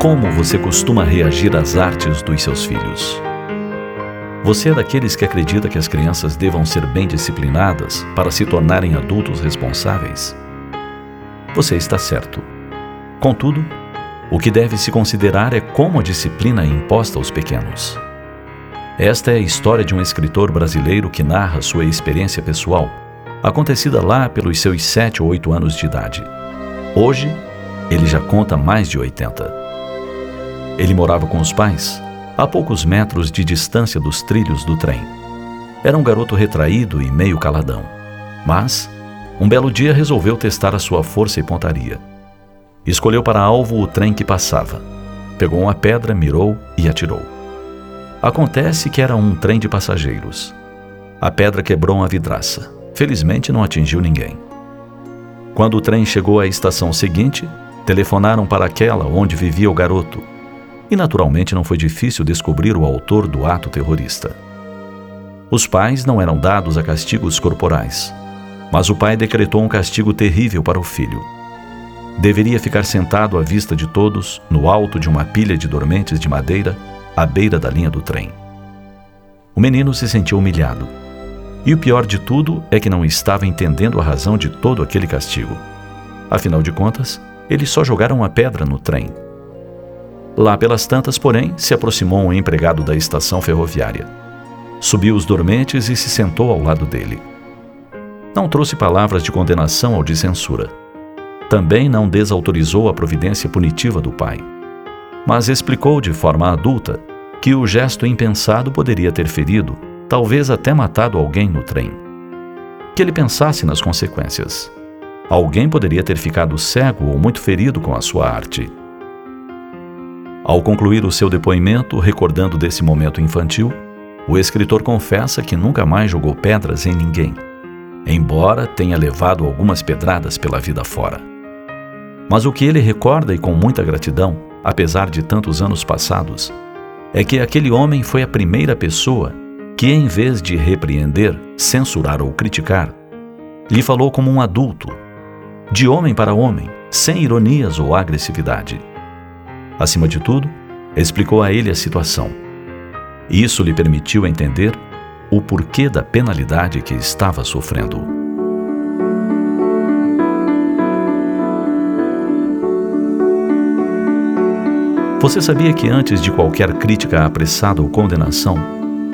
Como você costuma reagir às artes dos seus filhos? Você é daqueles que acredita que as crianças devam ser bem disciplinadas para se tornarem adultos responsáveis? Você está certo. Contudo, o que deve se considerar é como a disciplina é imposta aos pequenos. Esta é a história de um escritor brasileiro que narra sua experiência pessoal, acontecida lá pelos seus 7 ou 8 anos de idade. Hoje, ele já conta mais de 80. Ele morava com os pais, a poucos metros de distância dos trilhos do trem. Era um garoto retraído e meio caladão. Mas, um belo dia resolveu testar a sua força e pontaria. Escolheu para alvo o trem que passava. Pegou uma pedra, mirou e atirou. Acontece que era um trem de passageiros. A pedra quebrou uma vidraça. Felizmente não atingiu ninguém. Quando o trem chegou à estação seguinte, telefonaram para aquela onde vivia o garoto e naturalmente não foi difícil descobrir o autor do ato terrorista. Os pais não eram dados a castigos corporais, mas o pai decretou um castigo terrível para o filho. Deveria ficar sentado à vista de todos, no alto de uma pilha de dormentes de madeira, à beira da linha do trem. O menino se sentiu humilhado. E o pior de tudo é que não estava entendendo a razão de todo aquele castigo. Afinal de contas, eles só jogaram uma pedra no trem Lá pelas tantas, porém, se aproximou um empregado da estação ferroviária. Subiu os dormentes e se sentou ao lado dele. Não trouxe palavras de condenação ou de censura. Também não desautorizou a providência punitiva do pai. Mas explicou de forma adulta que o gesto impensado poderia ter ferido, talvez até matado alguém no trem. Que ele pensasse nas consequências. Alguém poderia ter ficado cego ou muito ferido com a sua arte. Ao concluir o seu depoimento, recordando desse momento infantil, o escritor confessa que nunca mais jogou pedras em ninguém, embora tenha levado algumas pedradas pela vida fora. Mas o que ele recorda e com muita gratidão, apesar de tantos anos passados, é que aquele homem foi a primeira pessoa que, em vez de repreender, censurar ou criticar, lhe falou como um adulto, de homem para homem, sem ironias ou agressividade. Acima de tudo, explicou a ele a situação. Isso lhe permitiu entender o porquê da penalidade que estava sofrendo. Você sabia que antes de qualquer crítica apressada ou condenação,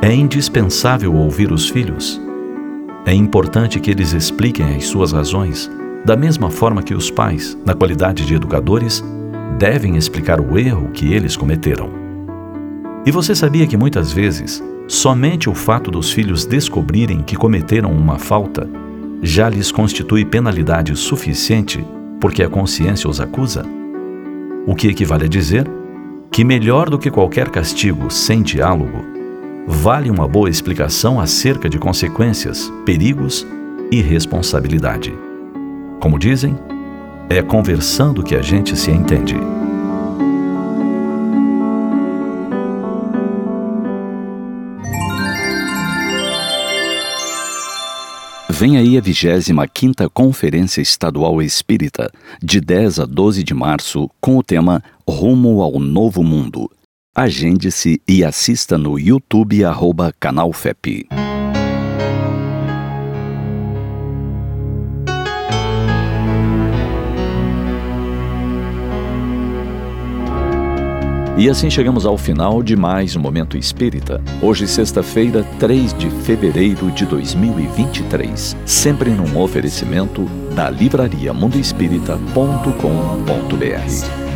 é indispensável ouvir os filhos? É importante que eles expliquem as suas razões, da mesma forma que os pais, na qualidade de educadores, devem explicar o erro que eles cometeram. E você sabia que muitas vezes, somente o fato dos filhos descobrirem que cometeram uma falta já lhes constitui penalidade suficiente porque a consciência os acusa? O que equivale a dizer que, melhor do que qualquer castigo sem diálogo, vale uma boa explicação acerca de consequências, perigos e responsabilidade. Como dizem, é conversando que a gente se entende. Vem aí a 25ª Conferência Estadual Espírita, de 10 a 12 de março, com o tema Rumo ao Novo Mundo. Agende-se e assista no YouTube arroba Canal FEP. E assim chegamos ao final de mais um Momento Espírita. Hoje, sexta-feira, 3 de fevereiro de 2023. Sempre num oferecimento da livraria mundoespírita.com.br.